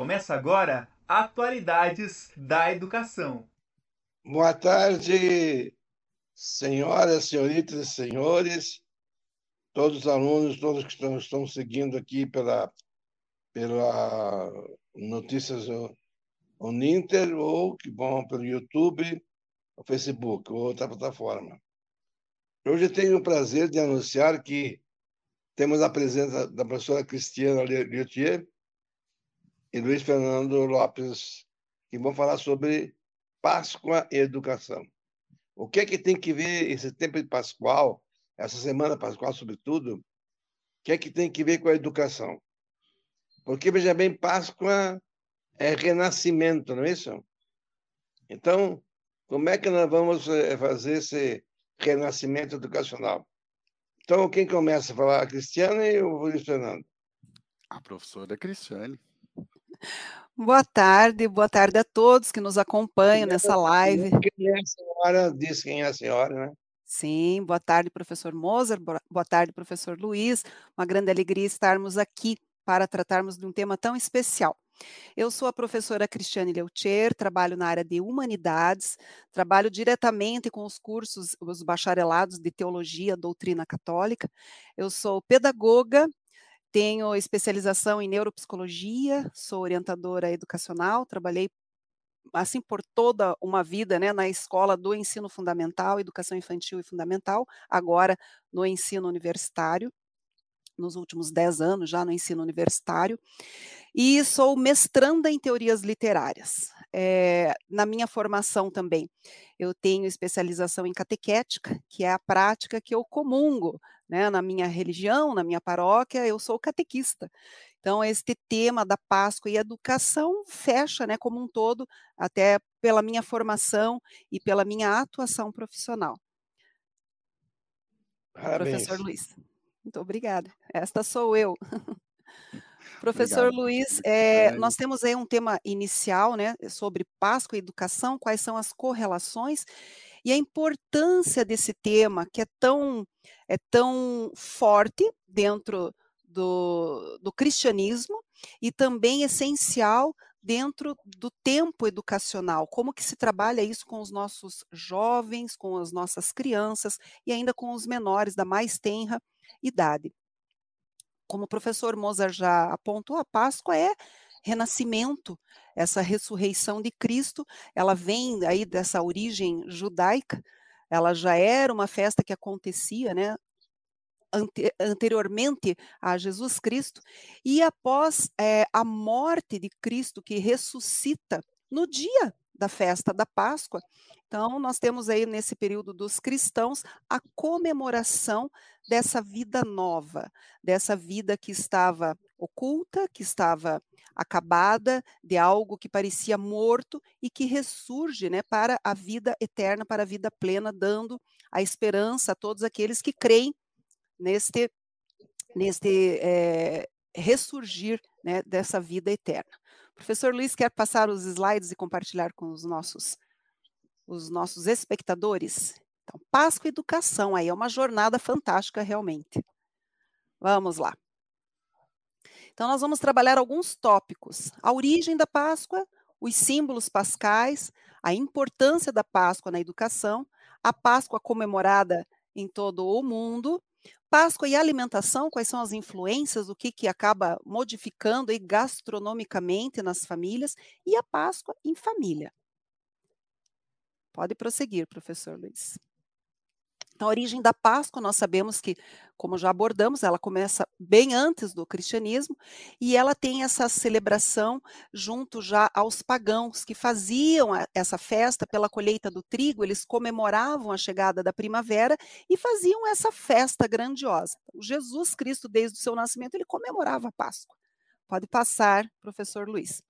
Começa agora Atualidades da Educação. Boa tarde, senhoras, senhoritas e senhores, todos os alunos, todos que estão, estão seguindo aqui pela, pela Notícias Uninter ou que vão pelo YouTube, o Facebook ou outra plataforma. Hoje tenho o prazer de anunciar que temos a presença da professora Cristiana Liotier e Luiz Fernando Lopes, que vão falar sobre Páscoa e educação. O que é que tem que ver esse tempo de Pascoal, essa semana pascual, sobretudo, o que é que tem que ver com a educação? Porque, veja bem, Páscoa é renascimento, não é isso? Então, como é que nós vamos eh, fazer esse renascimento educacional? Então, quem começa a falar? A Cristiane ou o Luiz Fernando? A professora Cristiane. Boa tarde, boa tarde a todos que nos acompanham nessa live. Quem é a senhora? Diz quem é a senhora, né? Sim, boa tarde, professor Moser, boa tarde, professor Luiz. Uma grande alegria estarmos aqui para tratarmos de um tema tão especial. Eu sou a professora Cristiane Leutier, trabalho na área de humanidades, trabalho diretamente com os cursos, os bacharelados de teologia, doutrina católica. Eu sou pedagoga tenho especialização em neuropsicologia, sou orientadora educacional, trabalhei assim por toda uma vida, né, na escola do ensino fundamental, educação infantil e fundamental, agora no ensino universitário, nos últimos dez anos já no ensino universitário, e sou mestranda em teorias literárias. É, na minha formação também, eu tenho especialização em catequética, que é a prática que eu comungo né, na minha religião, na minha paróquia, eu sou catequista. Então, este tema da Páscoa e educação fecha, né, como um todo, até pela minha formação e pela minha atuação profissional. Parabéns. Professor Luiz, muito obrigada. Esta sou eu. Professor Obrigado. Luiz, é, nós temos aí um tema inicial, né, sobre Páscoa e educação, quais são as correlações e a importância desse tema que é tão, é tão forte dentro do, do cristianismo e também essencial dentro do tempo educacional, como que se trabalha isso com os nossos jovens, com as nossas crianças e ainda com os menores da mais tenra idade. Como o professor Mozart já apontou, a Páscoa é renascimento, essa ressurreição de Cristo, ela vem aí dessa origem judaica, ela já era uma festa que acontecia, né, ante, anteriormente a Jesus Cristo, e após é, a morte de Cristo que ressuscita no dia da festa da Páscoa. Então, nós temos aí nesse período dos cristãos a comemoração dessa vida nova, dessa vida que estava oculta, que estava acabada, de algo que parecia morto e que ressurge né, para a vida eterna, para a vida plena, dando a esperança a todos aqueles que creem neste, neste é, ressurgir né, dessa vida eterna. Professor Luiz, quer passar os slides e compartilhar com os nossos, os nossos espectadores? Então, Páscoa e Educação, aí é uma jornada fantástica realmente. Vamos lá. Então, nós vamos trabalhar alguns tópicos: a origem da Páscoa, os símbolos pascais, a importância da Páscoa na educação, a Páscoa comemorada em todo o mundo, Páscoa e alimentação, quais são as influências, o que, que acaba modificando aí gastronomicamente nas famílias, e a Páscoa em família. Pode prosseguir, professor Luiz. Então, a origem da Páscoa, nós sabemos que, como já abordamos, ela começa bem antes do cristianismo e ela tem essa celebração junto já aos pagãos que faziam essa festa pela colheita do trigo, eles comemoravam a chegada da primavera e faziam essa festa grandiosa. Então, Jesus Cristo, desde o seu nascimento, ele comemorava a Páscoa. Pode passar, professor Luiz.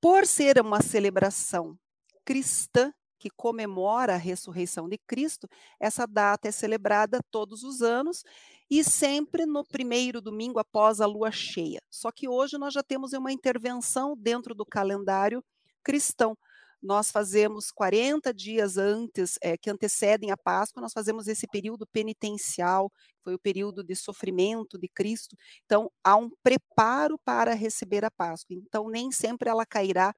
Por ser uma celebração cristã, que comemora a ressurreição de Cristo, essa data é celebrada todos os anos e sempre no primeiro domingo após a lua cheia. Só que hoje nós já temos uma intervenção dentro do calendário cristão. nós fazemos 40 dias antes, é, que antecedem a Páscoa, nós fazemos esse período penitencial, foi o período de sofrimento de Cristo. Então, há um preparo para receber a Páscoa. Então, nem sempre ela cairá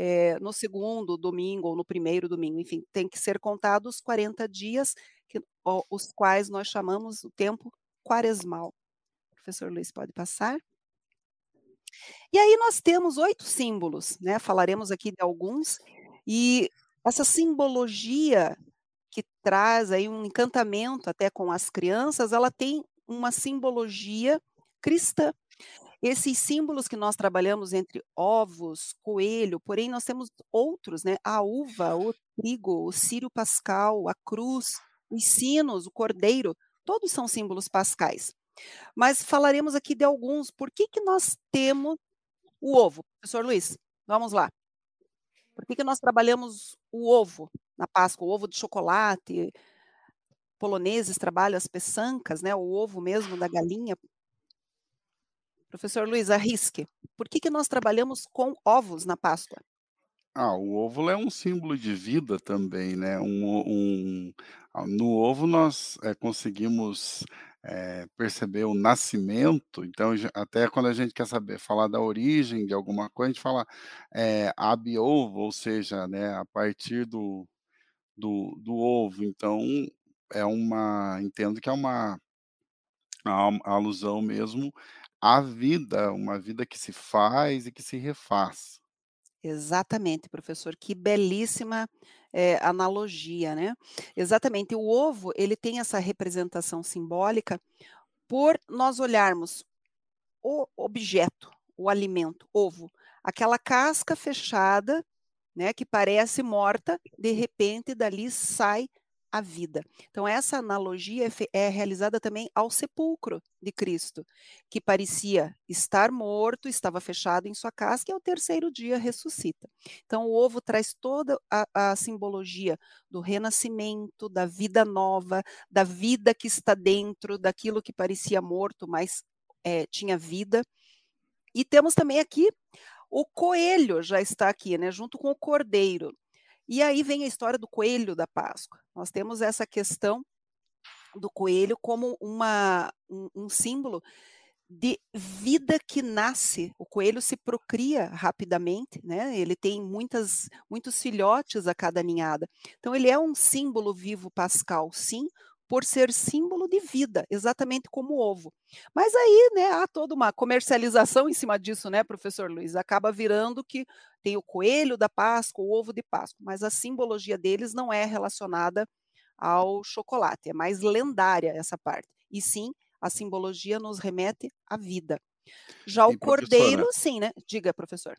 é, no segundo domingo ou no primeiro domingo, enfim, tem que ser contados 40 dias, que, os quais nós chamamos o tempo quaresmal. Professor Luiz, pode passar? E aí nós temos oito símbolos, né? Falaremos aqui de alguns, e essa simbologia que traz aí um encantamento até com as crianças, ela tem uma simbologia cristã. Esses símbolos que nós trabalhamos entre ovos, coelho, porém nós temos outros, né? A uva, o trigo, o círio pascal, a cruz, os sinos, o cordeiro, todos são símbolos pascais. Mas falaremos aqui de alguns. Por que, que nós temos o ovo? Professor Luiz, vamos lá. Por que, que nós trabalhamos o ovo na Páscoa, o ovo de chocolate? Poloneses trabalham as peçancas, né? O ovo mesmo da galinha. Professor Luiz, arrisque. Por que, que nós trabalhamos com ovos na Páscoa? Ah, o ovo é um símbolo de vida também, né? Um, um, ah, no ovo nós é, conseguimos é, perceber o nascimento, então até quando a gente quer saber falar da origem de alguma coisa, a gente fala é, ab ovo, ou seja, né, a partir do, do, do ovo. Então é uma, entendo que é uma a alusão mesmo a vida, uma vida que se faz e que se refaz. Exatamente, professor, que belíssima é, analogia, né? Exatamente, o ovo, ele tem essa representação simbólica por nós olharmos o objeto, o alimento, ovo, aquela casca fechada, né, que parece morta, de repente dali sai a vida. Então, essa analogia é, é, realizada também ao sepulcro de Cristo, que parecia estar morto, estava fechado em sua casca e ao terceiro dia ressuscita. Então, o ovo traz toda a, a simbologia do renascimento, da vida nova, da vida que está dentro daquilo que parecia morto, mas é, tinha vida. E temos também aqui o coelho, já está aqui, né, junto com o cordeiro. E aí vem a história do coelho da Páscoa. Nós temos essa questão do coelho como uma, um, um símbolo de vida que nasce. O coelho se procria rapidamente, né? Ele tem muitas, muitos filhotes a cada ninhada. Então ele é um símbolo vivo pascal, sim, por ser símbolo de vida, exatamente como o ovo. Mas aí, né, há toda uma comercialização em cima disso, né, professor Luiz? Acaba virando que tem o coelho da Páscoa, o ovo de Páscoa, mas a simbologia deles não é relacionada ao chocolate, é mais lendária essa parte. E sim, a simbologia nos remete à vida. Já e o cordeiro, sim, né? Diga, professor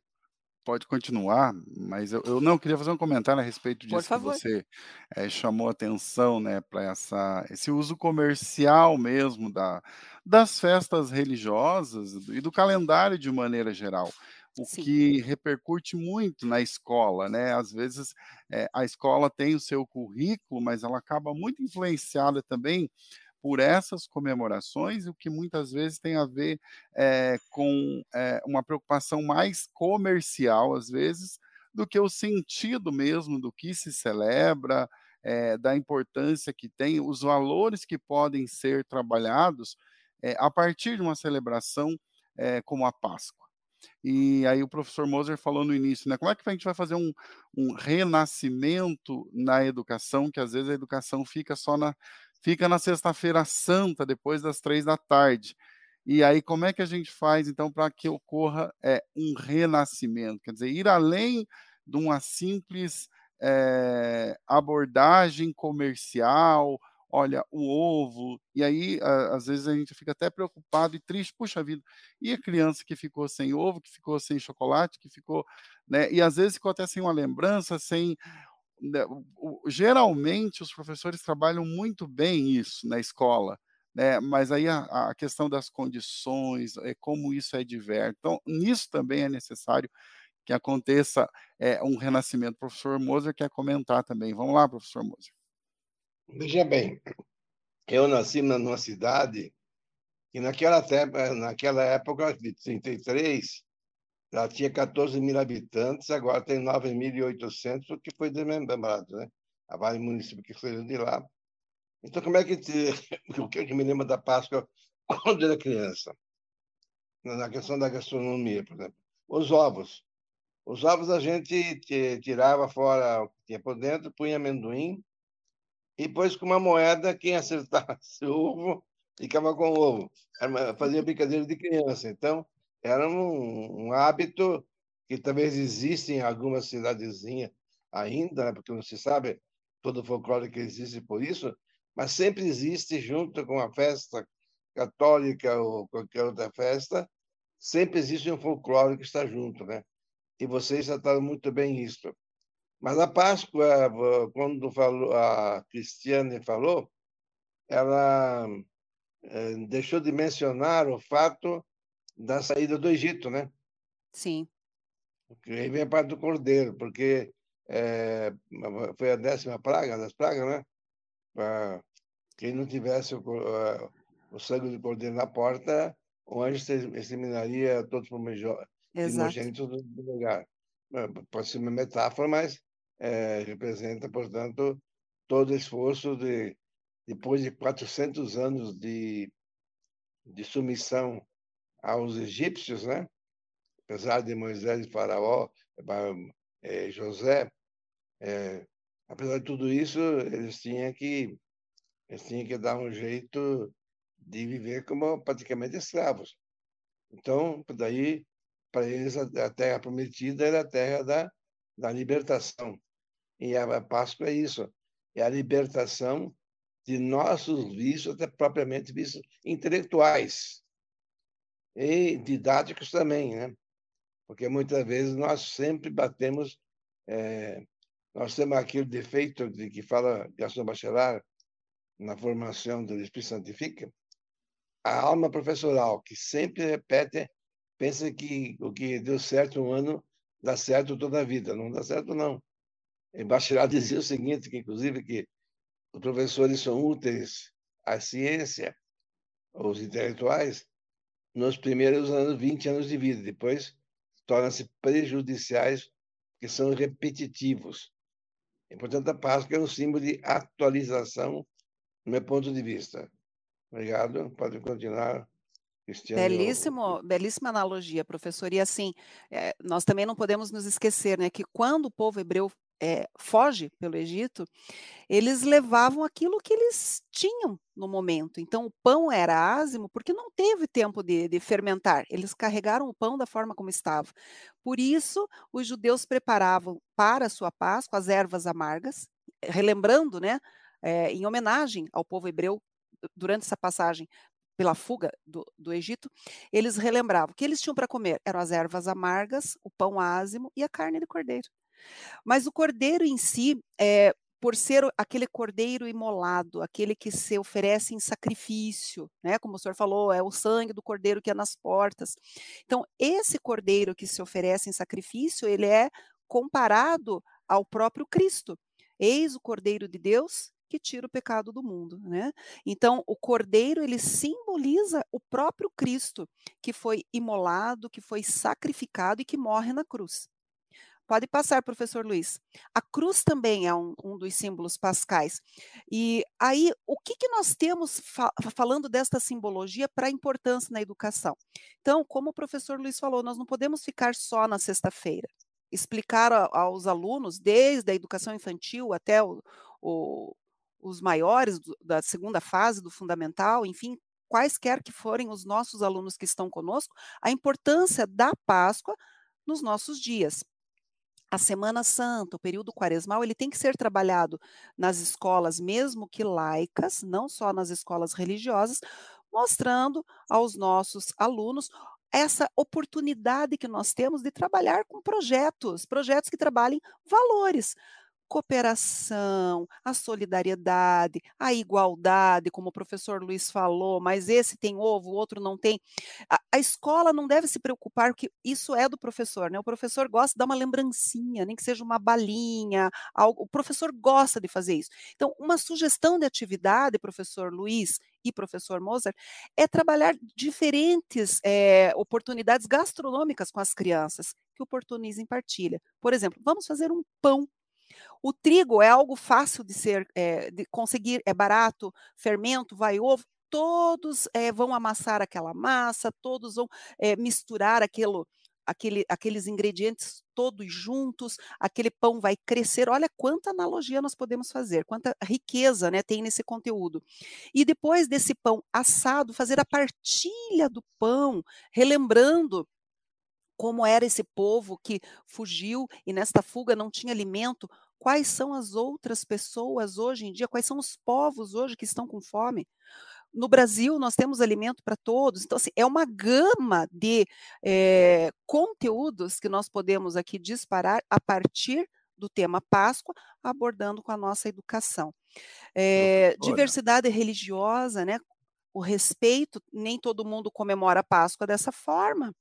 pode continuar, mas eu, eu, não queria fazer um comentário a respeito disso que você é, chamou atenção, né, para essa esse uso comercial mesmo da, das festas religiosas e do calendário de maneira geral, o Sim. que repercute muito na escola, né? Às vezes é, a escola tem o seu currículo, mas ela acaba muito influenciada também por essas comemorações, o que muitas vezes tem a ver é, com é, uma preocupação mais comercial, às vezes, do que o sentido mesmo do que se celebra, é, da importância que tem, os valores que podem ser trabalhados a partir de uma celebração como a Páscoa. E aí o professor Moser falou no início, né? Como é que a gente vai fazer um, um renascimento na educação, que às vezes a educação fica só na, fica na sexta-feira santa, depois das três da tarde. E aí, como é que a gente faz, então, para que ocorra é, um renascimento? Quer dizer, ir além de uma simples é, abordagem comercial, olha, o ovo, e aí, às vezes, a gente fica até preocupado e triste, puxa vida, e a criança que ficou sem ovo, que ficou sem chocolate, que ficou, né, e às vezes ficou até sem uma lembrança, sem geralmente os professores trabalham muito bem isso na escola, né? mas aí a, a questão das condições, é, como isso é diverso. Então, nisso também é necessário que aconteça é, um renascimento. O professor Moser quer comentar também. Vamos lá, professor Moser. Veja bem, eu nasci numa cidade que naquela, naquela época de 33 ela tinha 14 mil habitantes, agora tem 9.800, o que foi desmembrado, né? Há vários municípios que saíram de lá. Então, como é que te... o que me lembra da Páscoa quando era criança? Na questão da gastronomia, por exemplo. Os ovos. Os ovos a gente tirava fora o que tinha por dentro, punha amendoim, e depois com uma moeda, quem acertasse o ovo, ficava com o ovo. Fazia brincadeira de criança. Então, era um, um hábito que talvez existe em algumas cidadezinhas ainda, né? porque não se sabe todo o folclore que existe por isso, mas sempre existe junto com a festa católica ou qualquer outra festa, sempre existe um folclore que está junto, né? E vocês trataram muito bem isso. Mas a Páscoa, quando falou, a Cristiane falou, ela eh, deixou de mencionar o fato da saída do Egito, né? Sim. Porque aí vem a parte do cordeiro, porque é, foi a décima praga das pragas, né? Pra quem não tivesse o, o sangue do cordeiro na porta, o anjo exterminaria todos os primogênitos do lugar. Pode ser uma metáfora, mas é, representa, portanto, todo o esforço de, depois de 400 anos de, de submissão aos egípcios, né? apesar de Moisés e Faraó, é, José, é, apesar de tudo isso, eles tinham que eles tinham que dar um jeito de viver como praticamente escravos. Então, daí, para eles, a terra prometida era a terra da, da libertação. E a Páscoa é isso, é a libertação de nossos vícios, até propriamente vícios intelectuais e didáticos também, né? Porque muitas vezes nós sempre batemos, é, nós temos aquele defeito de que fala Gaston Bachelard na formação do Espírito Santifica, a alma professoral que sempre repete, pensa que o que deu certo um ano dá certo toda a vida, não dá certo não. E Bachelard dizia o seguinte, que inclusive que os professores são úteis à ciência, os intelectuais, nos primeiros anos, 20 anos de vida. Depois, tornam-se prejudiciais, porque são repetitivos. E, portanto, a Páscoa é um símbolo de atualização, do meu ponto de vista. Obrigado. Pode continuar. Cristiano. Belíssimo, belíssima analogia, professor. E assim, é, nós também não podemos nos esquecer, né, que quando o povo hebreu é, foge pelo Egito, eles levavam aquilo que eles tinham no momento. Então, o pão era ázimo porque não teve tempo de, de, fermentar. Eles carregaram o pão da forma como estava. Por isso, os judeus preparavam para a sua Páscoa as ervas amargas, relembrando, né, é, em homenagem ao povo hebreu durante essa passagem pela fuga do, do Egito, eles relembravam que eles tinham para comer eram as ervas amargas, o pão ázimo e a carne de cordeiro. Mas o cordeiro em si, é, por ser aquele cordeiro imolado, aquele que se oferece em sacrifício, né? Como o senhor falou, é o sangue do cordeiro que é nas portas. Então, esse cordeiro que se oferece em sacrifício, ele é comparado ao próprio Cristo. Eis o cordeiro de Deus que tira o pecado do mundo, né? Então, o cordeiro ele simboliza o próprio Cristo que foi imolado, que foi sacrificado e que morre na cruz. Pode passar, professor Luiz. A cruz também é um, um dos símbolos pascais. E aí, o que, que nós temos fa falando desta simbologia para a importância na educação? Então, como o professor Luiz falou, nós não podemos ficar só na sexta-feira. Explicar a, aos alunos, desde a educação infantil até o, o, os maiores do, da segunda fase do fundamental, enfim, quaisquer que forem os nossos alunos que estão conosco, a importância da Páscoa nos nossos dias a Semana Santa, o período quaresmal, ele tem que ser trabalhado nas escolas, mesmo que laicas, não só nas escolas religiosas, mostrando aos nossos alunos essa oportunidade que nós temos de trabalhar com projetos, projetos que trabalhem valores cooperação, a solidariedade, a igualdade, como o professor Luiz falou, mas esse tem ovo, o outro não tem. A, a, escola não deve se preocupar, que isso é do professor, né? O professor gosta de dar uma lembrancinha, nem que seja uma balinha, algo, o professor gosta de fazer isso. Então, uma sugestão de atividade, professor Luiz e professor Moser, é trabalhar diferentes é, oportunidades gastronômicas com as crianças, que oportunizem partilha. Por exemplo, vamos fazer um pão o trigo é algo fácil de ser, é, de conseguir, é barato, fermento, vai ovo, todos é, vão amassar aquela massa, todos vão é, misturar aquilo, aquele, aqueles ingredientes todos juntos, aquele pão vai crescer. Olha quanta analogia nós podemos fazer, quanta riqueza né, tem nesse conteúdo. E depois desse pão assado, fazer a partilha do pão, relembrando como era esse povo que fugiu e nesta fuga não tinha alimento, quais são as outras pessoas hoje em dia, quais são os povos hoje que estão com fome. No Brasil, nós temos alimento para todos, então, assim, é uma gama de é, conteúdos que nós podemos aqui disparar a partir do tema Páscoa, abordando com a nossa educação. É, diversidade religiosa, né? O respeito, nem todo mundo comemora a Páscoa dessa forma.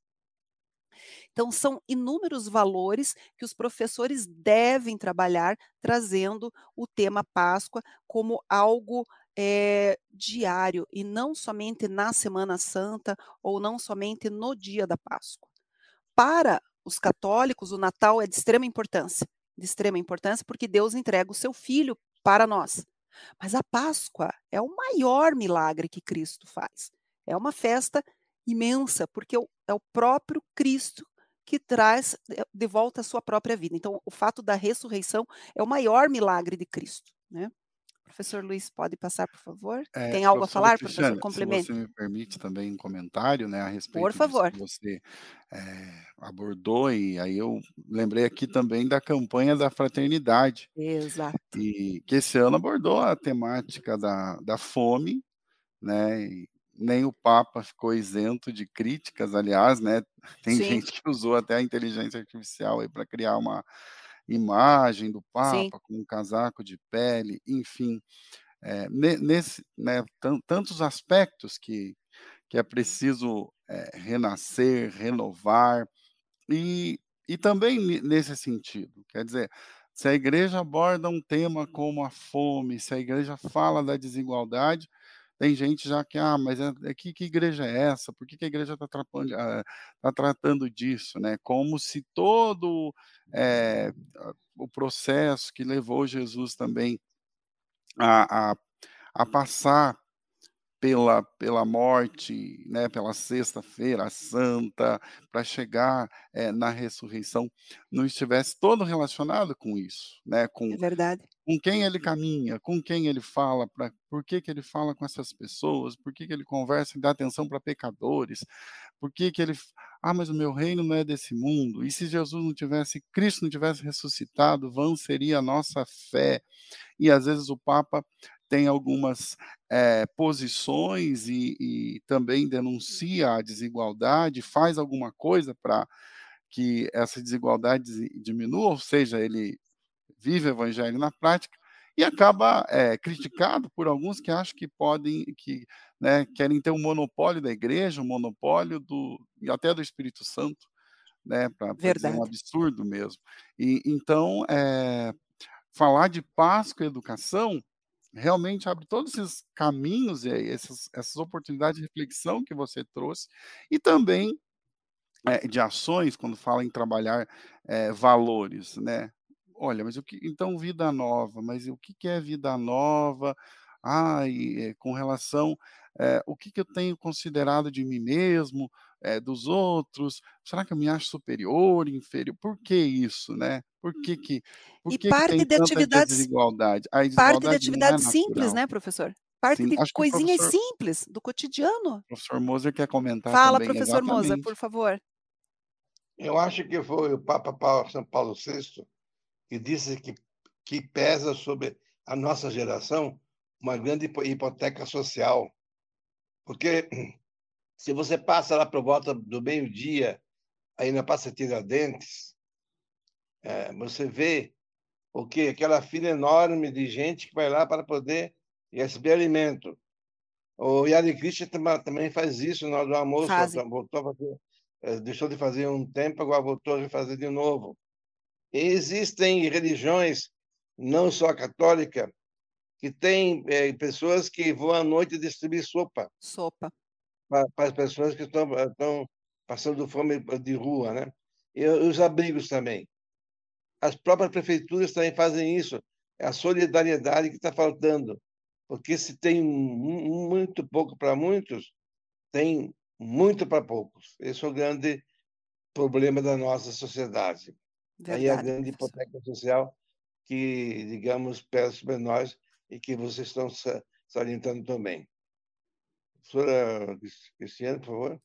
Então, são inúmeros valores que os professores devem trabalhar, trazendo o tema Páscoa como algo é, diário e não somente na Semana Santa ou não somente no dia da Páscoa. Para os católicos, o Natal é de extrema importância, de extrema importância, porque Deus entrega o seu filho para nós. Mas a Páscoa é o maior milagre que Cristo faz. É uma festa imensa, porque é o próprio Cristo que traz de volta a sua própria vida. Então, o fato da ressurreição é o maior milagre de Cristo, né? Professor Luiz, pode passar, por favor? É, Tem algo a falar, professor? Complemento. Se você me permite também um comentário, né, a respeito por favor. que você é, abordou, e aí eu lembrei aqui também da campanha da fraternidade. Exato. E que esse ano abordou a temática da, da fome, né, e nem o Papa ficou isento de críticas, aliás, né? Tem Sim. gente que usou até a inteligência artificial aí para criar uma imagem do Papa Sim. com um casaco de pele, enfim, é, nesse, né, tantos aspectos que, que é preciso é, renascer, renovar, e, e também nesse sentido, quer dizer, se a igreja aborda um tema como a fome, se a igreja fala da desigualdade, tem gente já que, ah, mas é, é que, que igreja é essa? Por que, que a igreja está ah, tá tratando disso? Né? Como se todo é, o processo que levou Jesus também a, a, a passar pela, pela morte, né, pela sexta-feira santa, para chegar é, na ressurreição, não estivesse todo relacionado com isso, né, com, é verdade. com quem ele caminha, com quem ele fala, pra, por que, que ele fala com essas pessoas, por que, que ele conversa e dá atenção para pecadores, por que, que ele. Ah, mas o meu reino não é desse mundo. E se Jesus não tivesse, Cristo não tivesse ressuscitado, vã seria a nossa fé. E às vezes o Papa tem algumas é, posições e, e, também denuncia a desigualdade, faz alguma coisa para que essa desigualdade diminua, ou seja, ele vive o evangelho na prática e acaba é, criticado por alguns que acham que podem, que né, querem ter um monopólio da igreja, um monopólio do até do Espírito Santo, né, para dizer um absurdo mesmo. E então é, falar de Páscoa e educação realmente abre todos esses caminhos e essas, essas oportunidades de reflexão que você trouxe, e também é, de ações, quando fala em trabalhar é, valores, né? Olha, mas o que, então vida nova, mas o que, que é vida nova? Ah, e, com relação é, o que, que eu tenho considerado de mim mesmo, dos outros? Será que eu me acho superior, inferior? Por que isso, né? Por que que, por e que parte que tem de atividades, desigualdade? A desigualdade parte de atividades é simples, né, professor? Parte Sim, de coisinhas professor, simples do cotidiano. O professor Moser quer comentar Fala, também, professor exatamente. Moser, por favor. Eu acho que foi o Papa Paulo, São Paulo VI que disse que, que pesa sobre a nossa geração uma grande hipoteca social. Porque se você passa lá por volta do meio-dia, aí na Praça Tiradentes, é, você vê o que aquela fila enorme de gente que vai lá para poder receber alimento. O Yari Krishna também faz isso na hora do almoço, voltou a fazer, é, deixou de fazer um tempo, agora voltou a fazer de novo. E existem religiões, não só a católica, que tem é, pessoas que vão à noite distribuir sopa. Sopa. Para, para as pessoas que estão, estão passando fome de rua, né? E os abrigos também. As próprias prefeituras também fazem isso. É a solidariedade que está faltando. Porque se tem muito pouco para muitos, tem muito para poucos. Esse é o grande problema da nossa sociedade. Verdade, Aí a grande hipoteca social que, digamos, pesa sobre nós e que vocês estão salientando também. Professora Cristiane, por favor.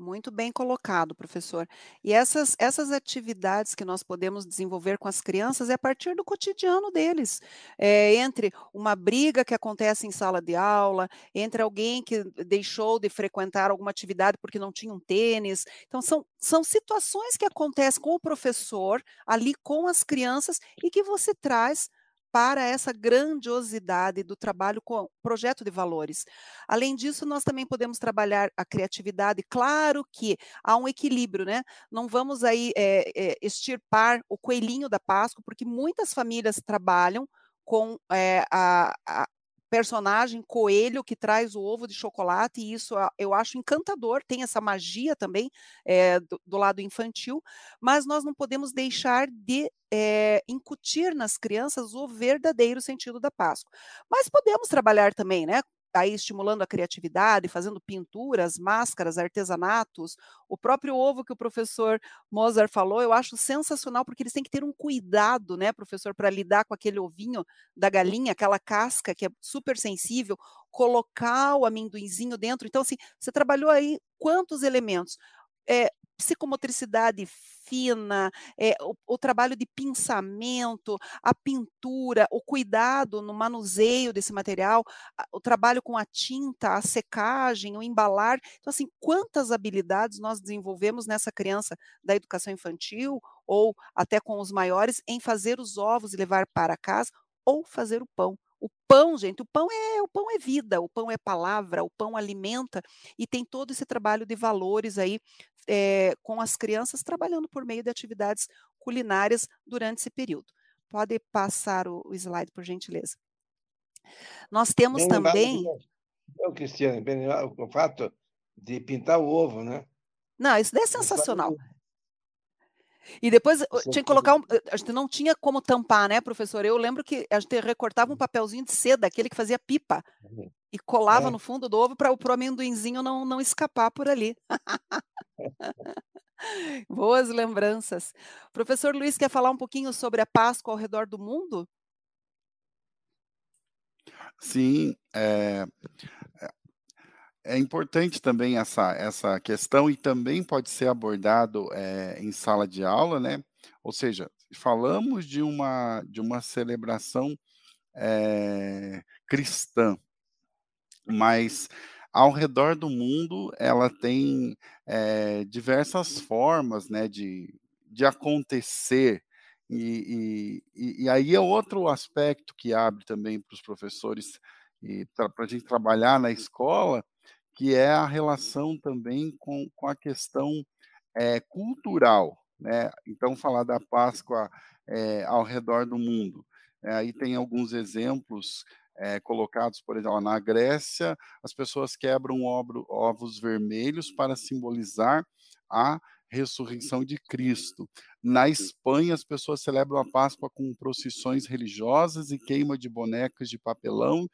Muito bem colocado, professor. E essas, essas atividades que nós podemos desenvolver com as crianças é a partir do cotidiano deles. É, entre uma briga que acontece em sala de aula, entre alguém que deixou de frequentar alguma atividade porque não tinha um tênis. Então, são, são situações que acontecem com o professor, ali com as crianças, e que você traz para essa grandiosidade do trabalho com projeto de valores. Além disso, nós também podemos trabalhar a criatividade. Claro que há um equilíbrio, né? Não vamos aí é, é, extirpar o coelhinho da Páscoa, porque muitas famílias trabalham com é, a, a personagem coelho que traz o ovo de chocolate, e isso eu acho encantador, tem essa magia também é, do, do, lado infantil, mas nós não podemos deixar de é, incutir nas crianças o verdadeiro sentido da Páscoa. Mas podemos trabalhar também, né? Aí estimulando a criatividade, fazendo pinturas, máscaras, artesanatos. O próprio ovo que o professor Mozart falou, eu acho sensacional, porque eles têm que ter um cuidado, né, professor, para lidar com aquele ovinho da galinha, aquela casca que é super sensível, colocar o amendoinzinho dentro. Então, assim, você trabalhou aí quantos elementos? É, psicomotricidade fina, é, o, o, trabalho de pensamento, a pintura, o cuidado no manuseio desse material, o trabalho com a tinta, a secagem, o embalar. Então, assim, quantas habilidades nós desenvolvemos nessa criança da educação infantil ou até com os maiores em fazer os ovos e levar para casa ou fazer o pão. O pão, gente, o pão é o pão é vida, o pão é palavra, o pão alimenta e tem todo esse trabalho de valores aí é, com as crianças trabalhando por meio de atividades culinárias durante esse período. Pode passar o, o slide, por gentileza. Nós temos bem também. Lembrado, Cristiane, bem o fato de pintar o ovo, né? Não, isso daí é sensacional. E depois tinha que colocar um, a gente não tinha como tampar, né, professor? Eu lembro que a gente recortava um papelzinho de seda, aquele que fazia pipa, uhum. e colava é. no fundo do ovo para o amendoinzinho não, não escapar por ali. Boas lembranças. Professor Luiz, quer falar um pouquinho sobre a Páscoa ao redor do mundo? Sim, é, é importante também essa, essa questão e também pode ser abordado é, em sala de aula, né? Ou seja, falamos de uma, de uma celebração é, cristã, mas ao redor do mundo ela tem é, diversas formas né, de, de acontecer. E, e, e aí é outro aspecto que abre também para os professores e para a gente trabalhar na escola, que é a relação também com, com a questão é, cultural. Né? Então, falar da Páscoa é, ao redor do mundo. É, aí tem alguns exemplos é, colocados, por exemplo, na Grécia, as pessoas quebram ovos vermelhos para simbolizar a ressurreição de Cristo. Na Espanha, as pessoas celebram a Páscoa com procissões religiosas e queima de bonecas de papelão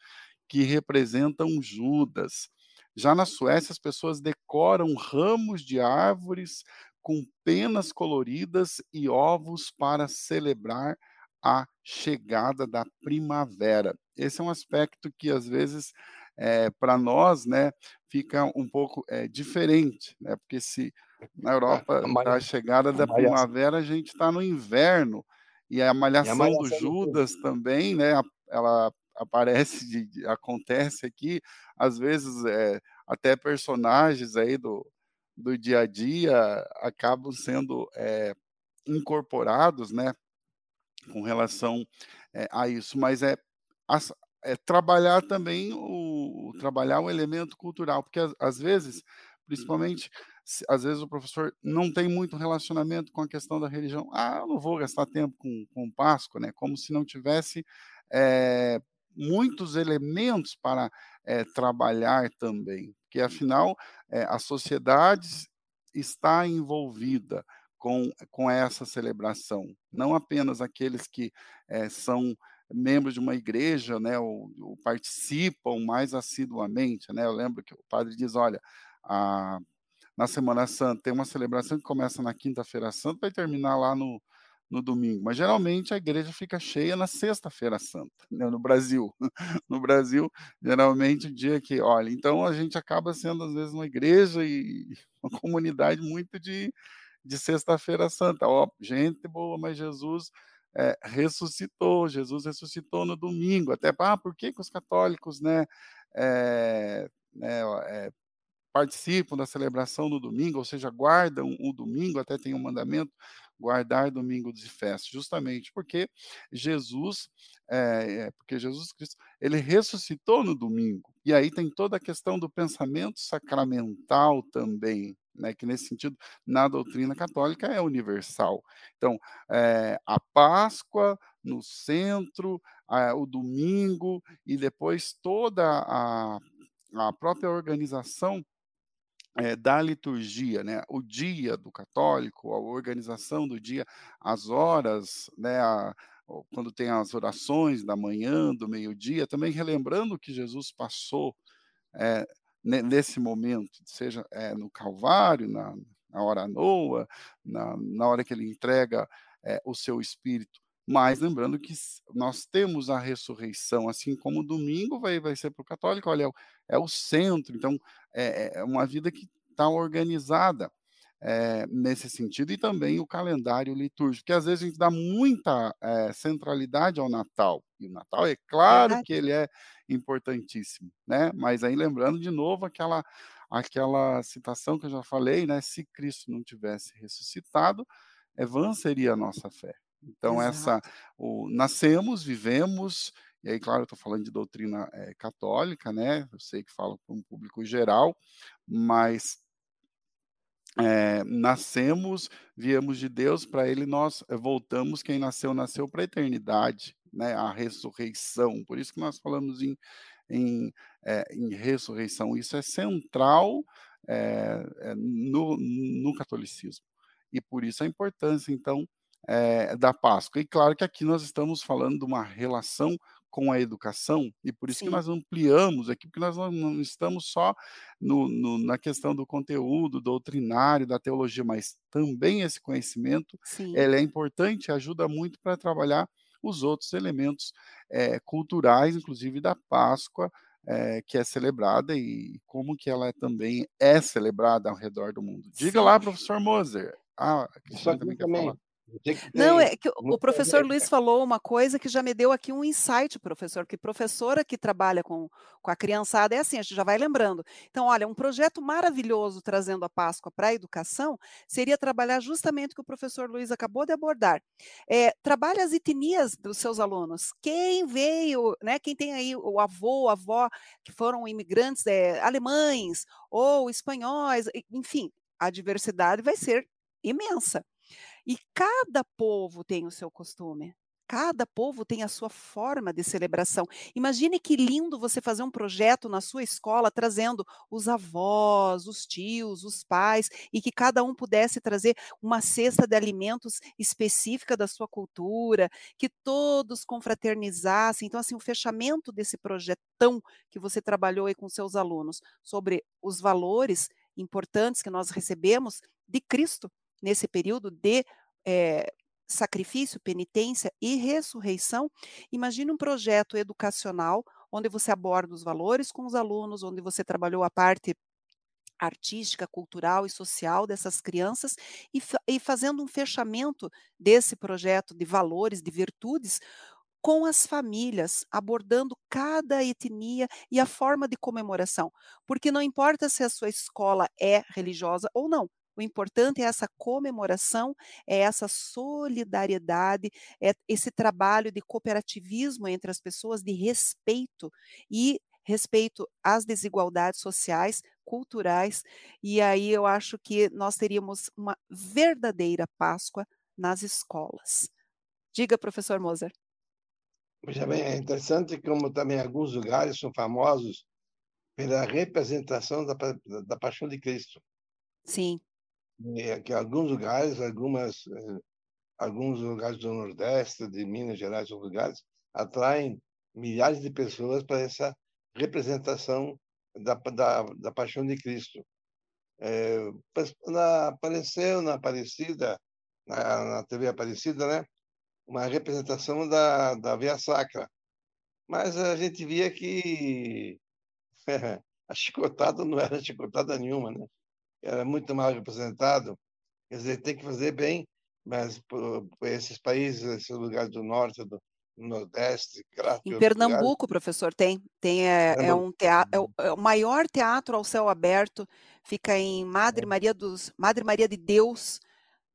que representam Judas. Já na Suécia, as pessoas decoram ramos de árvores com penas coloridas e ovos para celebrar a chegada da primavera. Esse é um aspecto que às vezes é, para nós, né, fica um pouco é, diferente, né? Porque se na Europa a, a chegada da primavera a gente está no inverno e a malhação, e a malhação do Judas do também, né? Ela aparece, de, de, acontece aqui, às vezes é, até personagens aí do, do dia a dia acabam sendo é, incorporados, né, com relação é, a isso, mas é, é trabalhar também o, trabalhar o elemento cultural, porque às, às vezes, principalmente às vezes o professor não tem muito relacionamento com a questão da religião. Ah, eu não vou gastar tempo com, com Páscoa, né? Como se não tivesse é, muitos elementos para é, trabalhar também, porque afinal é, a sociedade está envolvida com, com essa celebração, não apenas aqueles que é, são membros de uma igreja, né, ou, ou, participam mais assiduamente, né? Eu lembro que o padre diz, olha, a, na Semana Santa tem uma celebração que começa na Quinta-feira Santa, vai terminar lá no, no domingo, mas geralmente a igreja fica cheia na Sexta-feira Santa, né, no Brasil. No Brasil, geralmente o dia que, olha, então a gente acaba sendo às vezes uma igreja e uma comunidade muito de, de Sexta-feira Santa. Ó, gente boa, mas Jesus é, ressuscitou, Jesus ressuscitou no domingo. Até, ah, por que, que os católicos, né, é, é, participam da celebração no domingo, ou seja, guardam o domingo, até tem um mandamento, guardar domingo de festa, justamente porque Jesus, é, porque Jesus Cristo, ele ressuscitou no domingo, e aí tem toda a questão do pensamento sacramental também, né, que nesse sentido, na doutrina católica é universal. Então, é, a Páscoa no centro, a, o domingo, e depois toda a, a própria organização é, da liturgia, né, o dia do católico, a organização do dia, as horas, né, a, quando tem as orações da manhã, do meio-dia, também relembrando que Jesus passou é, nesse momento, seja é, no Calvário, na, na hora Noa, na, na hora que ele entrega o seu Espírito. Mas lembrando que nós temos a ressurreição, assim como o domingo vai, vai ser para o católico, olha, é o, é centro, então é, é uma vida que está organizada é, nesse sentido, e também o calendário litúrgico, que às vezes a gente dá muita é, centralidade ao Natal, e o Natal é claro que ele é importantíssimo, né? Mas aí lembrando de novo aquela aquela citação que eu já falei, né? Se Cristo não tivesse ressuscitado, é vã seria a nossa fé. Então, Exato. essa, o, nascemos, vivemos, e aí, claro, eu estou falando de doutrina é, católica, né? Eu sei que falo para um público geral, mas é, nascemos, viemos de Deus, para Ele nós eh, voltamos. Quem nasceu, nasceu para a eternidade, né? A ressurreição. Por isso que nós falamos em, em, é, em ressurreição. Isso é central é, no, no catolicismo. E por isso a importância, então, da Páscoa. E claro que aqui nós estamos falando de uma relação com a educação, e por isso Sim. que nós ampliamos aqui, porque nós não, estamos só no, no, na questão do conteúdo doutrinário, da teologia, mas também esse conhecimento ele é importante, ajuda muito para trabalhar os outros elementos é, culturais, inclusive da Páscoa, é, que é celebrada e como que ela também é celebrada ao redor do mundo. Diga Sim. lá, professor Moser. Ah, a Cristiane também quer falar. Não, é que o professor Luiz falou uma coisa que já me deu aqui um insight, professor, que professora que trabalha com, com a criançada é assim, a gente já vai lembrando. Então, olha, um projeto maravilhoso trazendo a Páscoa para a educação seria trabalhar justamente o que o professor Luiz acabou de abordar. É, trabalhe as etnias dos seus alunos. Quem veio, né, quem tem aí o avô, a avó, que foram imigrantes é, alemães ou espanhóis, enfim, a diversidade vai ser imensa. E cada povo tem o seu costume. Cada povo tem a sua forma de celebração. Imagine que lindo você fazer um projeto na sua escola trazendo os avós, os tios, os pais e que cada um pudesse trazer uma cesta de alimentos específica da sua cultura, que todos confraternizassem. Então assim, o fechamento desse projetão que você trabalhou aí com seus alunos sobre os valores importantes que nós recebemos de Cristo nesse período de é, sacrifício, penitência e ressurreição, imagine um projeto educacional onde você aborda os valores com os alunos, onde você trabalhou a parte artística, cultural e social dessas crianças e, e fazendo um fechamento desse projeto de valores, de virtudes, com as famílias, abordando cada etnia e a forma de comemoração. Porque não importa se a sua escola é religiosa ou não, o importante é essa comemoração, é essa solidariedade, é esse trabalho de cooperativismo entre as pessoas, de respeito e respeito às desigualdades sociais, culturais, e aí eu acho que nós teríamos uma verdadeira Páscoa nas escolas. Diga, professor Moser. Veja bem, é interessante como também alguns lugares são famosos pela representação da, da Paixão de Cristo. Sim. E que alguns lugares, algumas, eh, alguns lugares do Nordeste, de Minas Gerais, outros lugares, atraem milhares de pessoas para essa representação da, da, da Paixão de Cristo. É, na, apareceu na Aparecida, na, na TV Aparecida, né? uma representação da, da Via Sacra. Mas a gente via que a chicotada não era chicotada nenhuma, né? Era muito mal representado. Quer dizer, tem que fazer bem, mas por, por esses países, esses lugares do norte, do nordeste, Em Pernambuco, professor, tem. Tem é, é um teatro, é o, é o, maior teatro ao céu aberto. Fica em Madre é. Maria dos Madre Maria de Deus,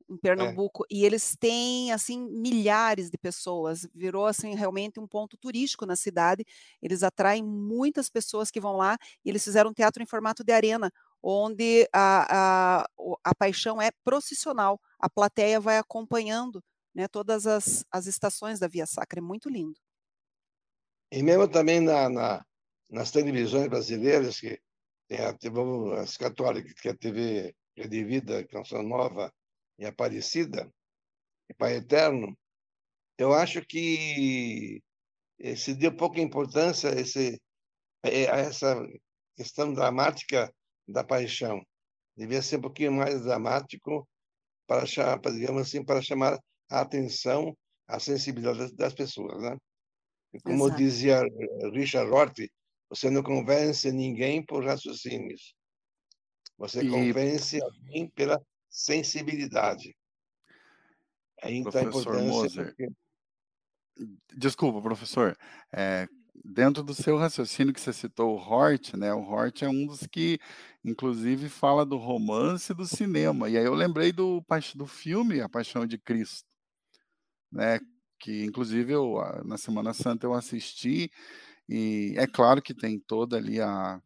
em é. Pernambuco, e eles têm assim milhares de pessoas. Virou assim realmente um ponto turístico na cidade. Eles atraem muitas pessoas que vão lá e eles fizeram um teatro em formato de arena, onde a, a, a paixão é processional. A plateia vai acompanhando né, todas as, as estações da Via Sacra. É muito lindo. E mesmo também na, na nas televisões brasileiras, que tem a, as católicas, que é a TV Rede Vida, Canção Nova, e Aparecida, e Pai Eterno, eu acho que se deu pouca importância esse, a essa questão dramática da paixão. Devia ser um pouquinho mais dramático para, para digamos assim, para chamar a atenção, a sensibilidade das pessoas, né? Como Exato. dizia Richard Roth, você não convence ninguém por raciocínios. Você e... convence alguém pela sensibilidade. Aí está a importância. Moser, porque... Desculpa, professor. É, dentro do seu raciocínio que você citou o Hort, né? O Hort é um dos que, inclusive, fala do romance do cinema. E aí eu lembrei do, do filme A Paixão de Cristo, né? Que, inclusive, eu, na Semana Santa eu assisti e é claro que tem toda ali a,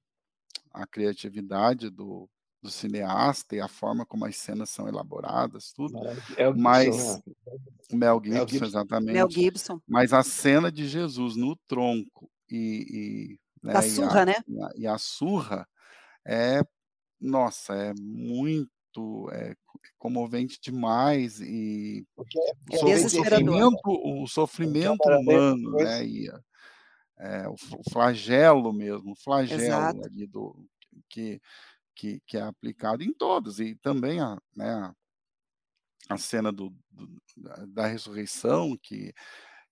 a criatividade do, do cineasta e a forma como as cenas são elaboradas, tudo. É o mas Gibson, né? Mel Gibson, Mel Gibson, exatamente. Mel Gibson. Mas a cena de Jesus no tronco e, e né, da surra, e a, né? E a, e a, surra é, nossa, é muito é, comovente demais e porque, porque o, sofrimento, o sofrimento humano, né? E, é, o flagelo mesmo, o flagelo Exato. ali do que que, que é aplicado em todos, e também a, né, a cena do, do, da ressurreição, que,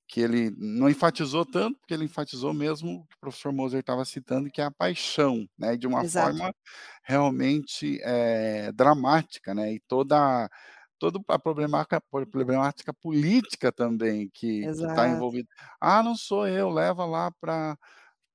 que ele não enfatizou tanto, porque ele enfatizou mesmo o que o professor Moser estava citando, que é a paixão, né, de uma Exato. forma realmente é, dramática, né, e toda toda a problemática, problemática política também que está envolvida. Ah, não sou eu, leva lá para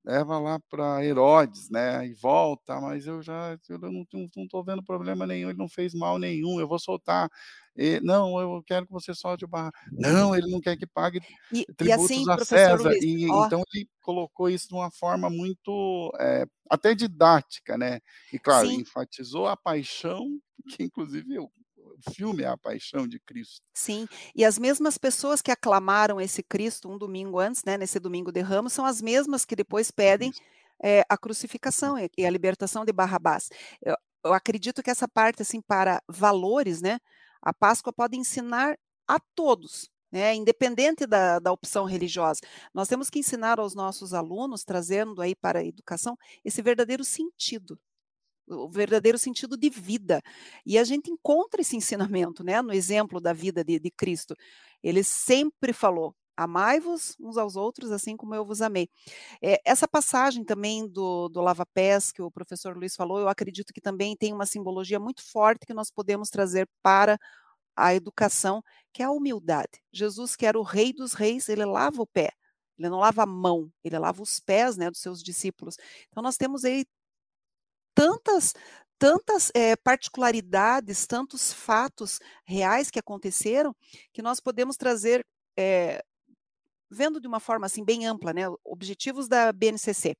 leva lá para Herodes, né? E volta, mas eu já eu não estou vendo problema nenhum, ele não fez mal nenhum, eu vou soltar. E, não, eu quero que você solte o barra. Não, ele não quer que pague e, tributos e assim, a César. Luiz, e, ó... Então ele colocou isso de uma forma muito é, até didática, né? E claro, Sim. enfatizou a paixão, que inclusive eu o filme é a paixão de Cristo. Sim, e as mesmas pessoas que aclamaram esse Cristo um domingo antes, né, nesse domingo de Ramos, são as mesmas que depois pedem é, a crucificação e a libertação de Barrabás. Eu, eu acredito que essa parte, assim, para valores, né, a Páscoa pode ensinar a todos, né, independente da, da opção religiosa. Nós temos que ensinar aos nossos alunos, trazendo aí para a educação, esse verdadeiro sentido o verdadeiro sentido de vida. E a gente encontra esse ensinamento, né, no exemplo da vida de, de Cristo. Ele sempre falou: amai-vos uns aos outros, assim como eu vos amei. É, essa passagem também do, do lava-pés que o professor Luiz falou, eu acredito que também tem uma simbologia muito forte que nós podemos trazer para a educação, que é a humildade. Jesus, que era o rei dos reis, ele lava o pé. Ele não lava a mão, ele lava os pés né, dos seus discípulos. Então, nós temos aí tantas tantas é, particularidades, tantos fatos reais que aconteceram, que nós podemos trazer, é, vendo de uma forma assim bem ampla, né, objetivos da BNCC.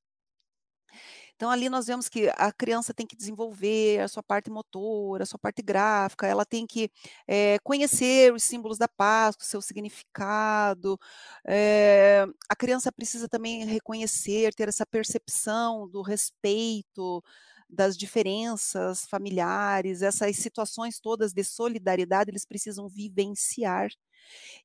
Então, ali nós vemos que a criança tem que desenvolver a sua parte motora, a sua parte gráfica, ela tem que é, conhecer os símbolos da Páscoa, seu significado. É, a criança precisa também reconhecer, ter essa percepção do respeito, das diferenças familiares, essas situações todas de solidariedade, eles precisam vivenciar.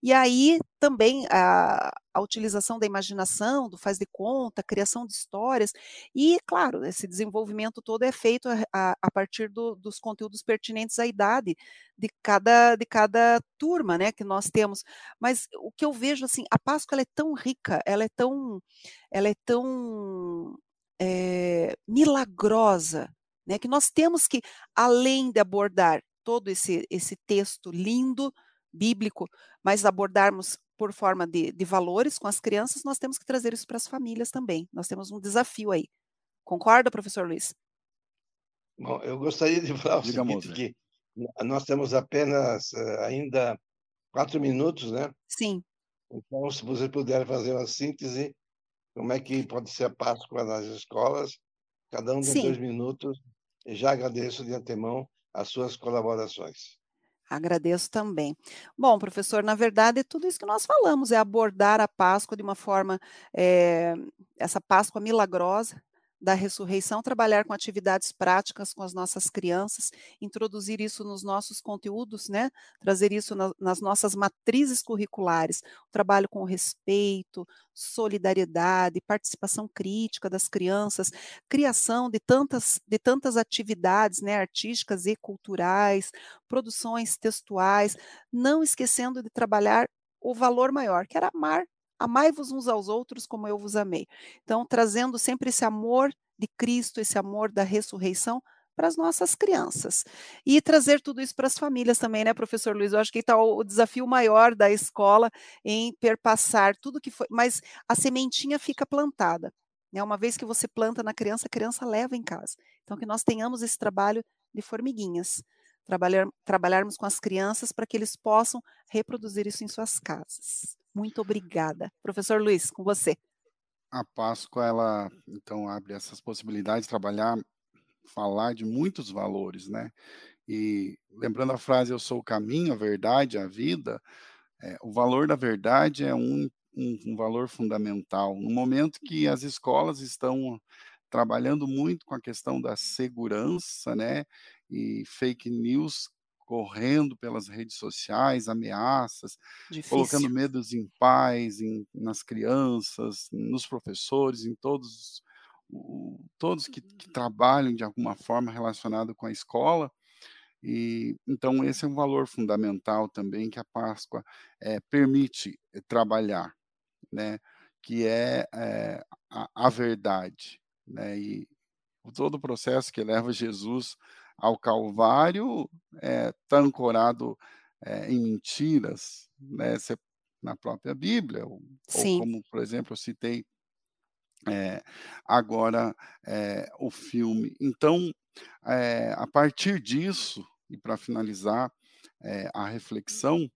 E aí também a, a, utilização da imaginação, do faz de conta, criação de histórias, e claro, esse desenvolvimento todo é feito a, a partir do, dos conteúdos pertinentes à idade de cada, de cada turma né, que nós temos. Mas o que eu vejo assim, a Páscoa é tão rica, ela é tão, ela é tão é, milagrosa, né, que nós temos que, além de abordar todo esse, esse texto lindo, bíblico, mas abordarmos por forma de, de valores com as crianças, nós temos que trazer isso para as famílias também. Nós temos um desafio aí. Concorda, professor Luiz? Bom, eu gostaria de falar o Diga seguinte, que nós temos apenas uh, ainda quatro minutos, né? Sim. Então, se você puder fazer uma síntese, como é que pode ser a Páscoa nas escolas, cada um tem Sim. dois minutos, já agradeço de antemão as suas colaborações. Agradeço também. Bom, professor, na verdade, tudo isso que nós falamos é abordar a Páscoa de uma forma, é, essa Páscoa milagrosa, da ressurreição, trabalhar com atividades práticas com as nossas crianças, introduzir isso nos nossos conteúdos, né? Trazer isso na, nas nossas matrizes curriculares, o trabalho com respeito, solidariedade, participação crítica das crianças, criação de tantas, de tantas atividades né, artísticas e culturais, produções textuais, não esquecendo de trabalhar o valor maior, que era amar Amai-vos uns aos outros como eu vos amei. Então, trazendo sempre esse amor de Cristo, esse amor da ressurreição para as nossas crianças. E trazer tudo isso para as famílias também, né, professor Luiz? Eu acho que está o desafio maior da escola em perpassar tudo que foi. Mas a sementinha fica plantada. Né? Uma vez que você planta na criança, a criança leva em casa. Então, que nós tenhamos esse trabalho de formiguinhas. Trabalhar, trabalharmos com as crianças para que eles possam reproduzir isso em suas casas. Muito obrigada. Professor Luiz, com você. A Páscoa, ela, então, abre essas possibilidades de trabalhar, falar de muitos valores, né? E lembrando a frase, eu sou o caminho, a verdade, a vida, é, o valor da verdade é um, um, um valor fundamental. No momento que as escolas estão trabalhando muito com a questão da segurança, né? E fake news correndo pelas redes sociais, ameaças, Difícil. colocando medos em pais, em, nas crianças, nos professores, em todos todos que, que, trabalham de alguma forma relacionado com a escola. E então esse é um valor fundamental também que a Páscoa é, permite trabalhar, né? Que é, é a, a, verdade, né? E todo o processo que leva Jesus ao Calvário está é, tá ancorado é, em mentiras, né, na própria Bíblia, ou, ou, como, por exemplo, eu citei é, agora o filme. Então, a partir disso, e para finalizar a reflexão,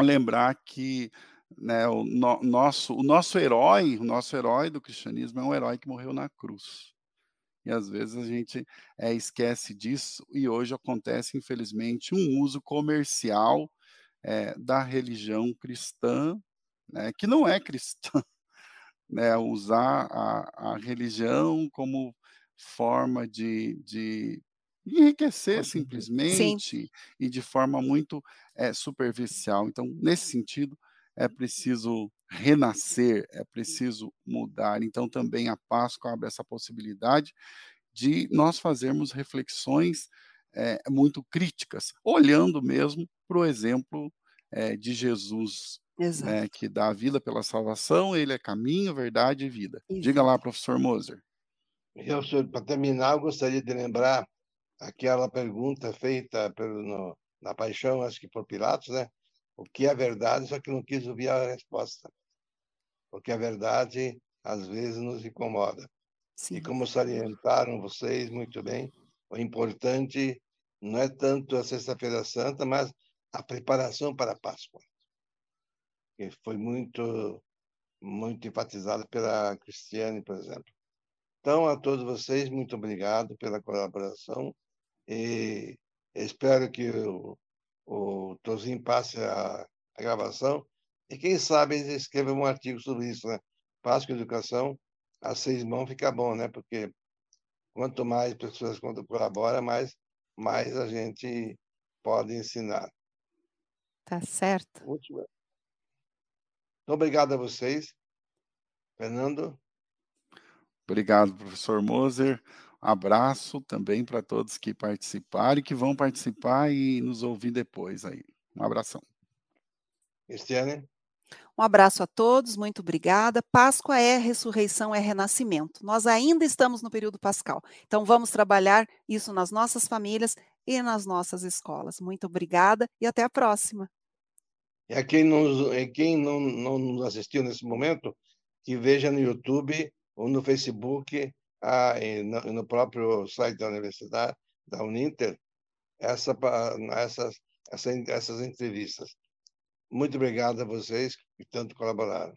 lembrar que né, o, no, nosso, o nosso herói, o nosso herói do cristianismo é um herói que morreu na cruz. E às vezes a gente é, esquece disso, e hoje acontece, infelizmente, um uso comercial é, da religião cristã, né, que não é cristã, né, usar a, a religião como forma de, de enriquecer simplesmente Sim. e de forma muito é, superficial. Então, nesse sentido, é preciso renascer, é preciso mudar. Então, também a Páscoa abre essa possibilidade de nós fazermos reflexões é, muito críticas, olhando mesmo para o exemplo é, de Jesus, né, que dá a vida pela salvação, ele é caminho, verdade e vida. Isso. Diga lá, professor Moser. Eu, para terminar, eu gostaria de lembrar aquela pergunta feita pelo, no, na paixão, acho que por Pilatos, né? O que é verdade, só que não quis ouvir a resposta. Porque a verdade, às vezes, nos incomoda. Sim. E como salientaram vocês muito bem, o importante não é tanto a Sexta-feira Santa, mas a preparação para a Páscoa, que foi muito muito enfatizada pela Cristiane, por exemplo. Então, a todos vocês, muito obrigado pela colaboração e espero que o, o Tozinho passe a, a gravação e, quem sabe, ele escreva um artigo sobre isso, né? Páscoa e Educação, a seis mãos fica bom, né? Porque quanto mais pessoas colaboram, mais, mais a gente pode ensinar. Tá certo. Muito obrigado a vocês. Fernando? Obrigado, professor Moser. Abraço também para todos que participaram e que vão participar e nos ouvir depois aí. Um abração. Cristiane? Um abraço a todos, muito obrigada. Páscoa é ressurreição, é renascimento. Nós ainda estamos no período pascal. Então vamos trabalhar isso nas nossas famílias e nas nossas escolas. Muito obrigada e até a próxima. E a quem, nos, quem não, não nos assistiu nesse momento, que veja no YouTube ou no Facebook, ah, no, no, próprio site da universidade, da Uninter, essa, essas, essa, essas entrevistas. Muito obrigado a vocês que tanto colaboraram.